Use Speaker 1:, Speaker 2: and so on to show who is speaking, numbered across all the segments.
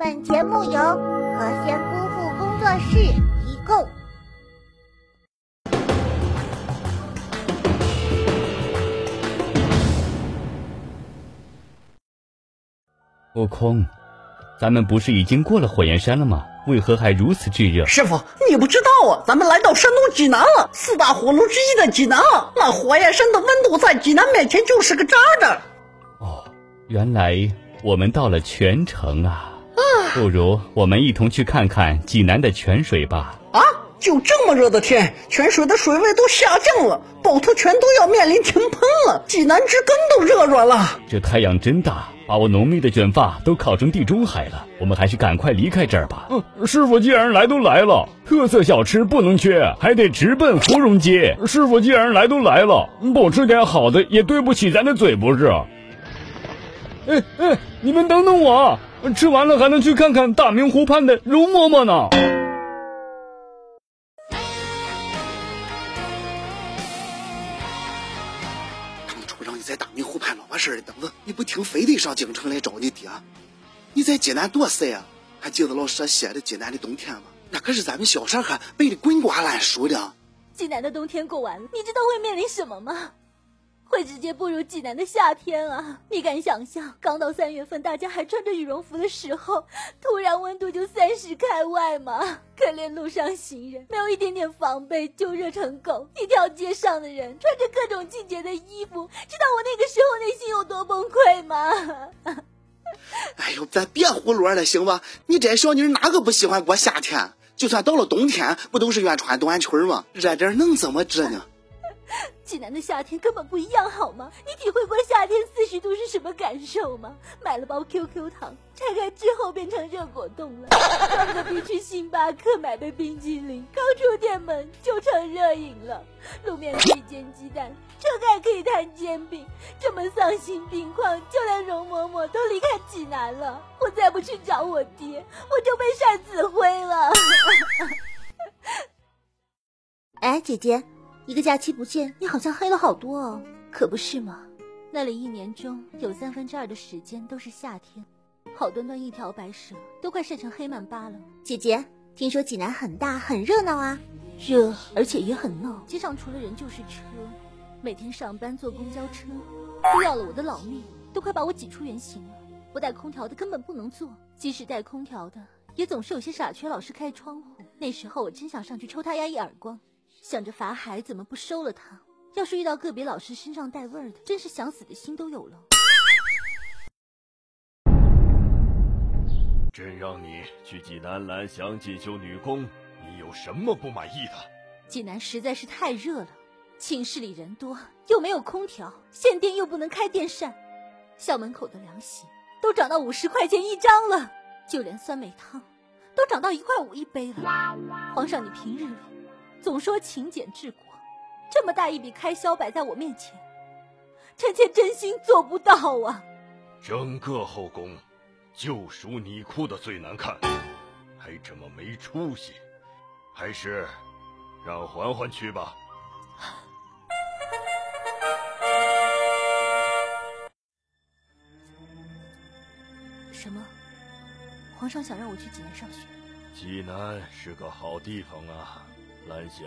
Speaker 1: 本节目由何仙姑父工作室提供。
Speaker 2: 悟空，咱们不是已经过了火焰山了吗？为何还如此炙热？
Speaker 3: 师傅，你不知道啊，咱们来到山东济南了，四大火炉之一的济南啊，那火焰山的温度在济南面前就是个渣渣。
Speaker 2: 哦，原来我们到了泉城啊！不如我们一同去看看济南的泉水吧。
Speaker 3: 啊，就这么热的天，泉水的水位都下降了，趵突泉都要面临停喷了，济南之根都热软了。
Speaker 2: 这太阳真大，把我浓密的卷发都烤成地中海了。我们还是赶快离开这儿吧。
Speaker 4: 嗯，师傅既然来都来了，特色小吃不能缺，还得直奔芙蓉街。师傅既然来都来了，不吃点好的也对不起咱的嘴，不是？哎哎，你们等等我，吃完了还能去看看大明湖畔的容嬷嬷呢。
Speaker 5: 当初让你在大明湖畔老把事儿的等着，你不听，非得上京城来找你爹。你在济南多晒啊！还记得老师写的济南的冬天吗？那可是咱们小时候背的滚瓜烂熟的。
Speaker 6: 济南的冬天过完了，你知道会面临什么吗？会直接步入济南的夏天啊！你敢想象，刚到三月份，大家还穿着羽绒服的时候，突然温度就三十开外吗？可怜路上行人，没有一点点防备就热成狗。一条街上的人穿着各种季节的衣服，知道我那个时候内心有多崩溃吗？
Speaker 5: 哎呦，咱别胡乱了，行吧？你这小妮哪个不喜欢过夏天？就算到了冬天，不都是愿穿短裙吗？热点能怎么治呢？
Speaker 6: 济南的夏天根本不一样，好吗？你体会过夏天四十度是什么感受吗？买了包 QQ 糖，拆开之后变成热果冻了。到隔壁去星巴克买杯冰激凌，刚出店门就成热饮了。路面可以煎鸡蛋，车盖可以摊煎饼，这么丧心病狂，就连容嬷嬷都离开济南了。我再不去找我爹，我就被晒死灰了。
Speaker 1: 哎，姐姐。一个假期不见，你好像黑了好多哦，可不是吗？
Speaker 6: 那里一年中有三分之二的时间都是夏天，好端端一条白蛇都快晒成黑曼巴了。
Speaker 1: 姐姐，听说济南很大很热闹啊，热而且也很闹，
Speaker 6: 街上除了人就是车，每天上班坐公交车都要了我的老命，都快把我挤出原形了。不带空调的根本不能坐，即使带空调的，也总是有些傻缺老是开窗户。那时候我真想上去抽他丫一耳光。想着法海怎么不收了他？要是遇到个别老师身上带味儿的，真是想死的心都有了。
Speaker 7: 朕让你去济南蓝翔进修女工，你有什么不满意的？
Speaker 6: 济南实在是太热了，寝室里人多，又没有空调，限电又不能开电扇，校门口的凉席都涨到五十块钱一张了，就连酸梅汤都涨到一块五一杯了。皇上，你平日里……总说勤俭治国，这么大一笔开销摆在我面前，臣妾真心做不到啊！
Speaker 7: 整个后宫，就属你哭的最难看，还这么没出息，还是让嬛嬛去吧。
Speaker 6: 什么？皇上想让我去济南上学？
Speaker 7: 济南是个好地方啊。蓝翔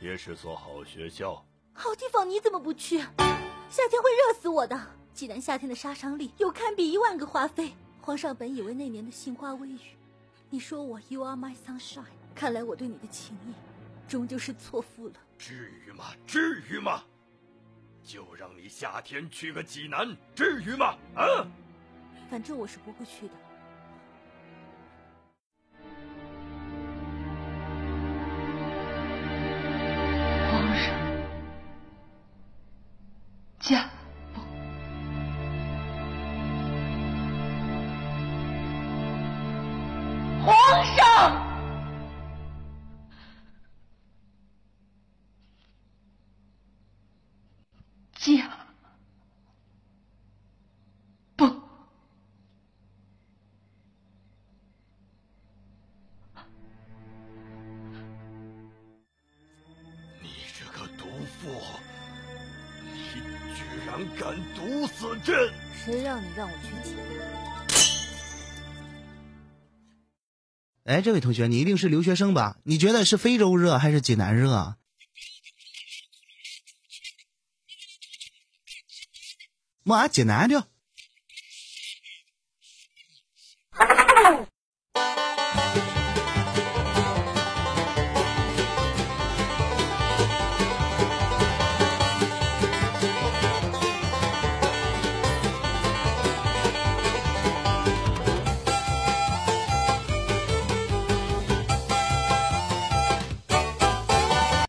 Speaker 7: 也是所好学校，
Speaker 6: 好地方你怎么不去？夏天会热死我的。济南夏天的杀伤力有堪比一万个华妃。皇上本以为那年的杏花微雨，你说我 You are my sunshine，看来我对你的情谊终究是错付了。
Speaker 7: 至于吗？至于吗？就让你夏天去个济南，至于吗？啊！
Speaker 6: 反正我是不会去的。
Speaker 8: 驾崩！皇上，
Speaker 7: 然敢毒死朕！
Speaker 6: 谁让你让我去济南？
Speaker 5: 哎，这位同学，你一定是留学生吧？你觉得是非洲热还是济南热啊？么啊，济南的。